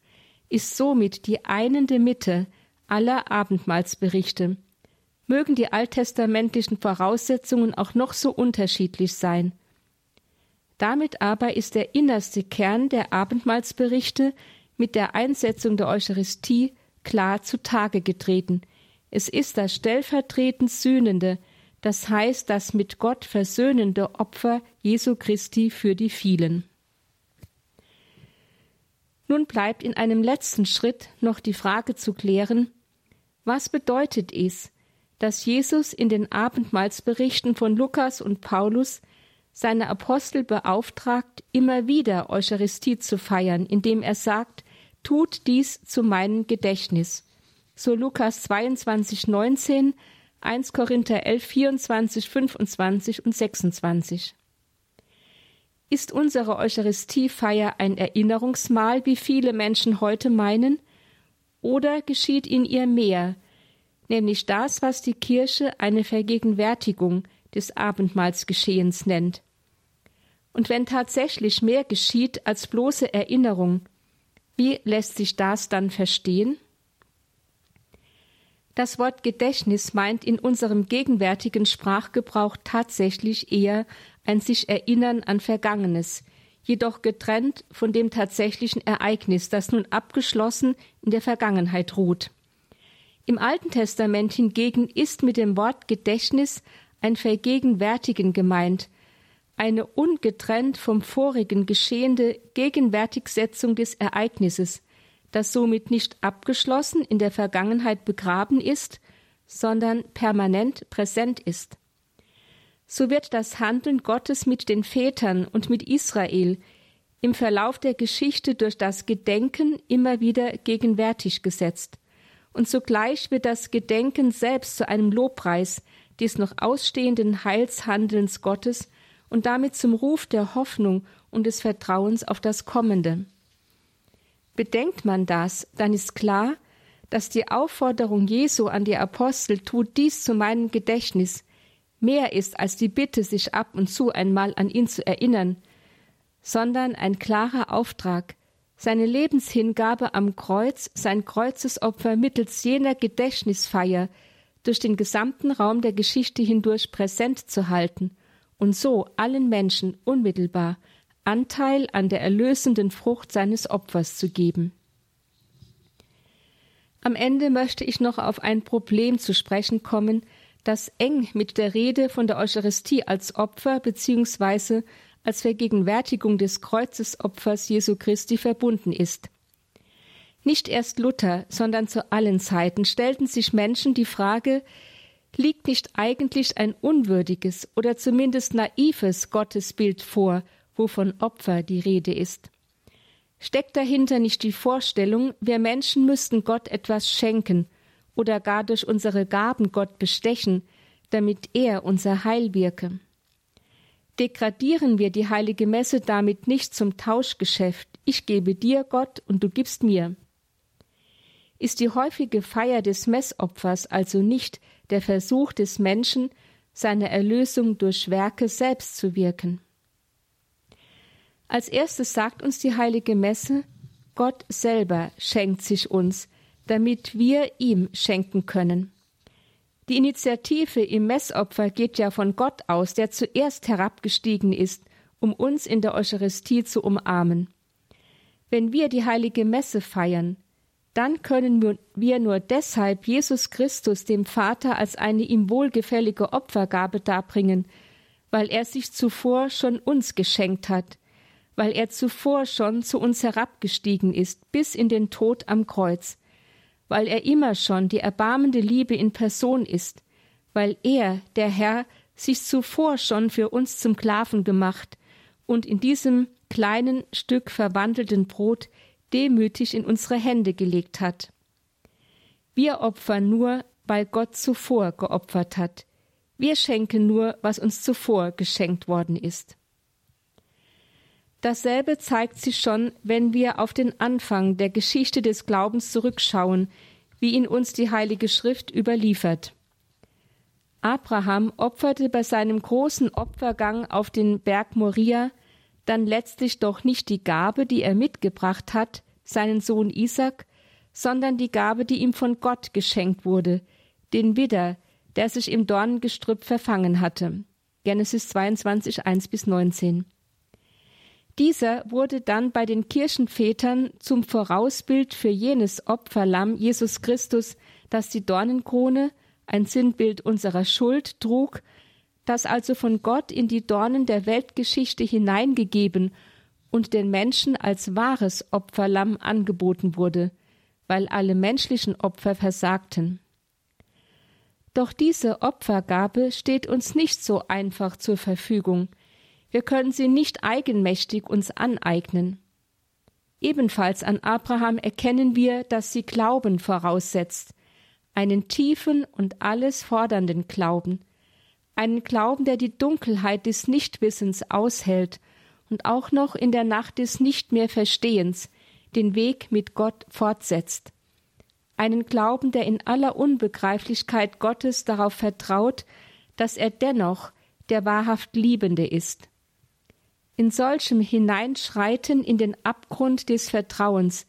ist somit die einende Mitte aller Abendmahlsberichte. Mögen die alttestamentlichen Voraussetzungen auch noch so unterschiedlich sein. Damit aber ist der innerste Kern der Abendmahlsberichte mit der Einsetzung der Eucharistie klar zutage getreten. Es ist das stellvertretend Sühnende, das heißt das mit Gott versöhnende Opfer Jesu Christi für die vielen. Nun bleibt in einem letzten Schritt noch die Frage zu klären, was bedeutet es, dass Jesus in den Abendmahlsberichten von Lukas und Paulus seine Apostel beauftragt, immer wieder Eucharistie zu feiern, indem er sagt, tut dies zu meinem Gedächtnis. So Lukas 22, 19, 1 Korinther 11, 24, 25 und 26. Ist unsere Eucharistiefeier ein Erinnerungsmahl, wie viele Menschen heute meinen, oder geschieht in ihr mehr, nämlich das, was die Kirche eine Vergegenwärtigung des Abendmahlsgeschehens nennt? Und wenn tatsächlich mehr geschieht als bloße Erinnerung, wie lässt sich das dann verstehen? Das Wort Gedächtnis meint in unserem gegenwärtigen Sprachgebrauch tatsächlich eher ein sich erinnern an Vergangenes, jedoch getrennt von dem tatsächlichen Ereignis, das nun abgeschlossen in der Vergangenheit ruht. Im Alten Testament hingegen ist mit dem Wort Gedächtnis ein Vergegenwärtigen gemeint, eine ungetrennt vom vorigen geschehende Gegenwärtigsetzung des Ereignisses, das somit nicht abgeschlossen in der Vergangenheit begraben ist, sondern permanent präsent ist. So wird das Handeln Gottes mit den Vätern und mit Israel im Verlauf der Geschichte durch das Gedenken immer wieder gegenwärtig gesetzt. Und zugleich wird das Gedenken selbst zu einem Lobpreis des noch ausstehenden Heilshandelns Gottes und damit zum Ruf der Hoffnung und des Vertrauens auf das Kommende. Bedenkt man das, dann ist klar, dass die Aufforderung Jesu an die Apostel tut dies zu meinem Gedächtnis mehr ist als die Bitte, sich ab und zu einmal an ihn zu erinnern, sondern ein klarer Auftrag, seine Lebenshingabe am Kreuz, sein Kreuzesopfer mittels jener Gedächtnisfeier durch den gesamten Raum der Geschichte hindurch präsent zu halten und so allen Menschen unmittelbar Anteil an der erlösenden Frucht seines Opfers zu geben. Am Ende möchte ich noch auf ein Problem zu sprechen kommen, das eng mit der Rede von der Eucharistie als Opfer bzw. als Vergegenwärtigung des Kreuzesopfers Jesu Christi verbunden ist. Nicht erst Luther, sondern zu allen Zeiten stellten sich Menschen die Frage, liegt nicht eigentlich ein unwürdiges oder zumindest naives Gottesbild vor wovon Opfer die Rede ist. Steckt dahinter nicht die Vorstellung, wir Menschen müssten Gott etwas schenken oder gar durch unsere Gaben Gott bestechen, damit er unser Heil wirke? Degradieren wir die heilige Messe damit nicht zum Tauschgeschäft, ich gebe dir Gott und du gibst mir? Ist die häufige Feier des Messopfers also nicht der Versuch des Menschen, seine Erlösung durch Werke selbst zu wirken? Als erstes sagt uns die heilige Messe, Gott selber schenkt sich uns, damit wir ihm schenken können. Die Initiative im Messopfer geht ja von Gott aus, der zuerst herabgestiegen ist, um uns in der Eucharistie zu umarmen. Wenn wir die heilige Messe feiern, dann können wir nur deshalb Jesus Christus dem Vater als eine ihm wohlgefällige Opfergabe darbringen, weil er sich zuvor schon uns geschenkt hat, weil er zuvor schon zu uns herabgestiegen ist bis in den Tod am Kreuz, weil er immer schon die erbarmende Liebe in Person ist, weil er, der Herr, sich zuvor schon für uns zum Sklaven gemacht und in diesem kleinen Stück verwandelten Brot demütig in unsere Hände gelegt hat. Wir opfern nur, weil Gott zuvor geopfert hat. Wir schenken nur, was uns zuvor geschenkt worden ist. Dasselbe zeigt sich schon, wenn wir auf den Anfang der Geschichte des Glaubens zurückschauen, wie ihn uns die Heilige Schrift überliefert. Abraham opferte bei seinem großen Opfergang auf den Berg Moria dann letztlich doch nicht die Gabe, die er mitgebracht hat, seinen Sohn Isaac, sondern die Gabe, die ihm von Gott geschenkt wurde, den Widder, der sich im Dornengestrüpp verfangen hatte. Genesis 22, 1 bis 19. Dieser wurde dann bei den Kirchenvätern zum Vorausbild für jenes Opferlamm Jesus Christus, das die Dornenkrone, ein Sinnbild unserer Schuld, trug, das also von Gott in die Dornen der Weltgeschichte hineingegeben und den Menschen als wahres Opferlamm angeboten wurde, weil alle menschlichen Opfer versagten. Doch diese Opfergabe steht uns nicht so einfach zur Verfügung – wir können sie nicht eigenmächtig uns aneignen. Ebenfalls an Abraham erkennen wir, dass sie Glauben voraussetzt, einen tiefen und alles fordernden Glauben, einen Glauben, der die Dunkelheit des Nichtwissens aushält und auch noch in der Nacht des Nicht mehr Verstehens den Weg mit Gott fortsetzt. Einen Glauben, der in aller Unbegreiflichkeit Gottes darauf vertraut, dass er dennoch der wahrhaft Liebende ist. In solchem Hineinschreiten in den Abgrund des Vertrauens,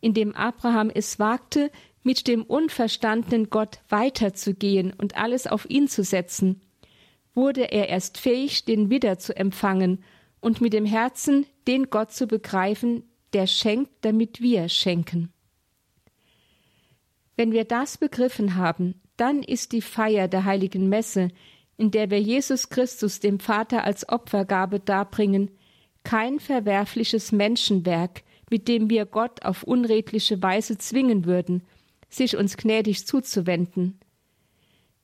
in dem Abraham es wagte, mit dem unverstandenen Gott weiterzugehen und alles auf ihn zu setzen, wurde er erst fähig, den Widder zu empfangen und mit dem Herzen den Gott zu begreifen, der schenkt, damit wir schenken. Wenn wir das begriffen haben, dann ist die Feier der heiligen Messe, in der wir Jesus Christus dem Vater als Opfergabe darbringen, kein verwerfliches Menschenwerk, mit dem wir Gott auf unredliche Weise zwingen würden, sich uns gnädig zuzuwenden.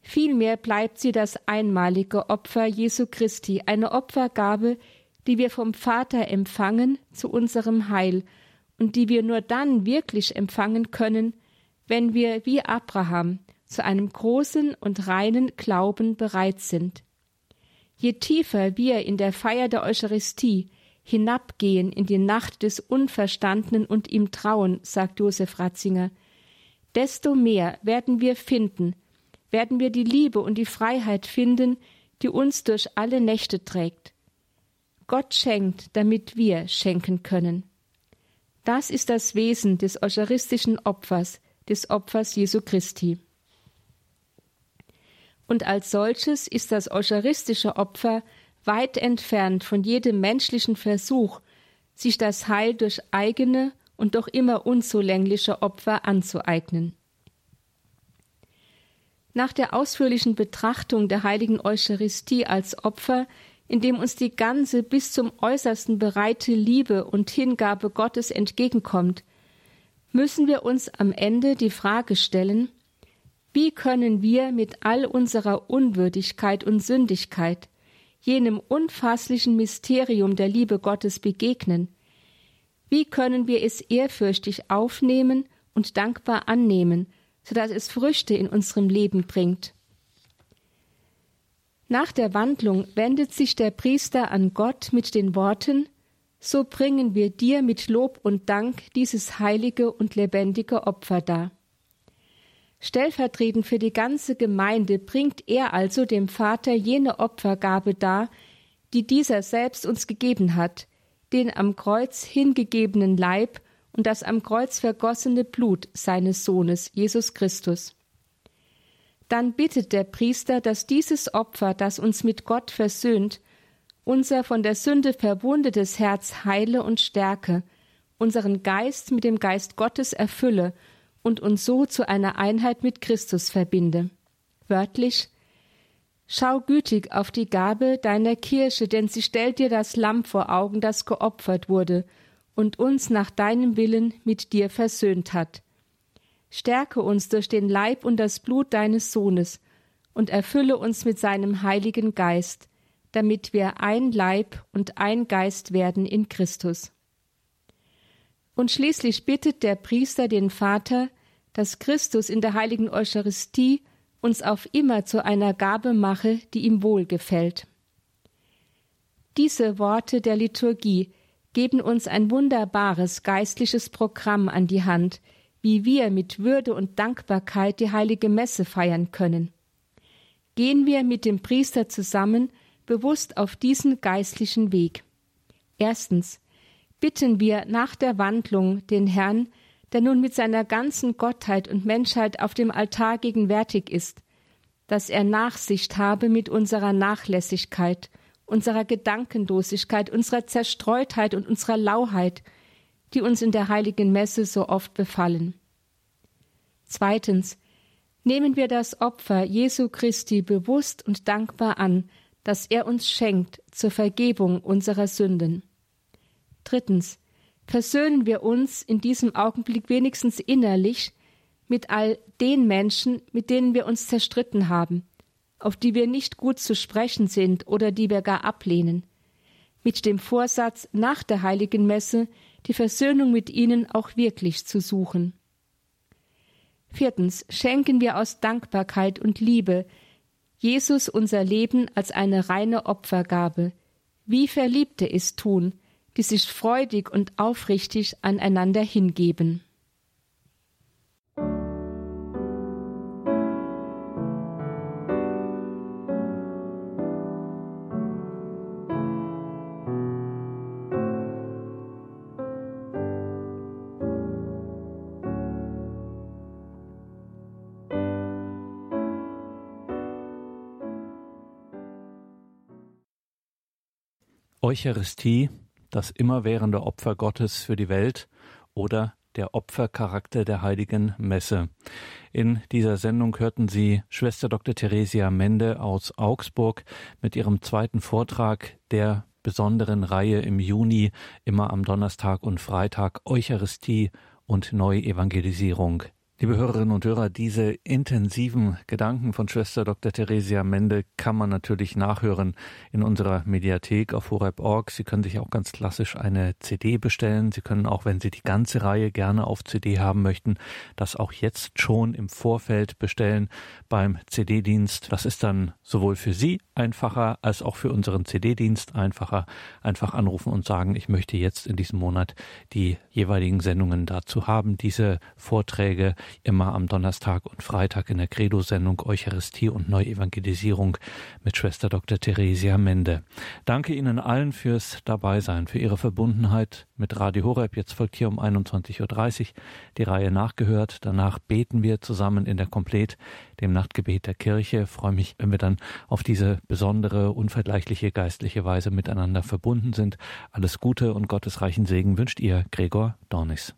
Vielmehr bleibt sie das einmalige Opfer Jesu Christi, eine Opfergabe, die wir vom Vater empfangen zu unserem Heil und die wir nur dann wirklich empfangen können, wenn wir wie Abraham zu einem großen und reinen Glauben bereit sind. Je tiefer wir in der Feier der Eucharistie hinabgehen in die Nacht des Unverstandenen und ihm trauen, sagt Josef Ratzinger, desto mehr werden wir finden, werden wir die Liebe und die Freiheit finden, die uns durch alle Nächte trägt. Gott schenkt, damit wir schenken können. Das ist das Wesen des eucharistischen Opfers, des Opfers Jesu Christi. Und als solches ist das eucharistische Opfer weit entfernt von jedem menschlichen Versuch, sich das Heil durch eigene und doch immer unzulängliche Opfer anzueignen. Nach der ausführlichen Betrachtung der heiligen Eucharistie als Opfer, in dem uns die ganze bis zum äußersten bereite Liebe und Hingabe Gottes entgegenkommt, müssen wir uns am Ende die Frage stellen, wie können wir mit all unserer Unwürdigkeit und Sündigkeit jenem unfasslichen Mysterium der Liebe Gottes begegnen? Wie können wir es ehrfürchtig aufnehmen und dankbar annehmen, so dass es Früchte in unserem Leben bringt? Nach der Wandlung wendet sich der Priester an Gott mit den Worten So bringen wir dir mit Lob und Dank dieses heilige und lebendige Opfer dar. Stellvertretend für die ganze Gemeinde bringt er also dem Vater jene Opfergabe dar, die dieser selbst uns gegeben hat, den am Kreuz hingegebenen Leib und das am Kreuz vergossene Blut seines Sohnes Jesus Christus. Dann bittet der Priester, dass dieses Opfer, das uns mit Gott versöhnt, unser von der Sünde verwundetes Herz heile und stärke, unseren Geist mit dem Geist Gottes erfülle und uns so zu einer Einheit mit Christus verbinde. Wörtlich Schau gütig auf die Gabe deiner Kirche, denn sie stellt dir das Lamm vor Augen, das geopfert wurde und uns nach deinem Willen mit dir versöhnt hat. Stärke uns durch den Leib und das Blut deines Sohnes und erfülle uns mit seinem Heiligen Geist, damit wir ein Leib und ein Geist werden in Christus. Und schließlich bittet der Priester den Vater, dass Christus in der heiligen Eucharistie uns auf immer zu einer Gabe mache, die ihm wohlgefällt. Diese Worte der Liturgie geben uns ein wunderbares geistliches Programm an die Hand, wie wir mit Würde und Dankbarkeit die heilige Messe feiern können. Gehen wir mit dem Priester zusammen bewusst auf diesen geistlichen Weg. Erstens bitten wir nach der Wandlung den Herrn, der nun mit seiner ganzen Gottheit und Menschheit auf dem Altar gegenwärtig ist, dass er Nachsicht habe mit unserer Nachlässigkeit, unserer Gedankenlosigkeit, unserer Zerstreutheit und unserer Lauheit, die uns in der heiligen Messe so oft befallen. Zweitens nehmen wir das Opfer Jesu Christi bewusst und dankbar an, das er uns schenkt zur Vergebung unserer Sünden. Drittens versöhnen wir uns in diesem Augenblick wenigstens innerlich mit all den Menschen, mit denen wir uns zerstritten haben, auf die wir nicht gut zu sprechen sind oder die wir gar ablehnen, mit dem Vorsatz, nach der heiligen Messe die Versöhnung mit ihnen auch wirklich zu suchen. Viertens schenken wir aus Dankbarkeit und Liebe Jesus unser Leben als eine reine Opfergabe, wie Verliebte es tun, die sich freudig und aufrichtig aneinander hingeben. Eucharistie, das immerwährende Opfer Gottes für die Welt oder der Opfercharakter der heiligen Messe. In dieser Sendung hörten Sie Schwester Dr. Theresia Mende aus Augsburg mit ihrem zweiten Vortrag der besonderen Reihe im Juni, immer am Donnerstag und Freitag Eucharistie und Neuevangelisierung Liebe Hörerinnen und Hörer, diese intensiven Gedanken von Schwester Dr. Theresia Mende kann man natürlich nachhören in unserer Mediathek auf horeb.org. Sie können sich auch ganz klassisch eine CD bestellen. Sie können auch, wenn Sie die ganze Reihe gerne auf CD haben möchten, das auch jetzt schon im Vorfeld bestellen beim CD-Dienst. Das ist dann sowohl für Sie einfacher als auch für unseren CD-Dienst einfacher. Einfach anrufen und sagen, ich möchte jetzt in diesem Monat die jeweiligen Sendungen dazu haben, diese Vorträge immer am Donnerstag und Freitag in der Credo-Sendung Eucharistie und Neuevangelisierung mit Schwester Dr. Theresia Mende. Danke Ihnen allen fürs Dabeisein, für Ihre Verbundenheit mit Radio Horeb. Jetzt folgt hier um 21.30 Uhr die Reihe nachgehört. Danach beten wir zusammen in der Komplett, dem Nachtgebet der Kirche. Ich freue mich, wenn wir dann auf diese besondere, unvergleichliche geistliche Weise miteinander verbunden sind. Alles Gute und gottesreichen Segen wünscht ihr Gregor Dornis.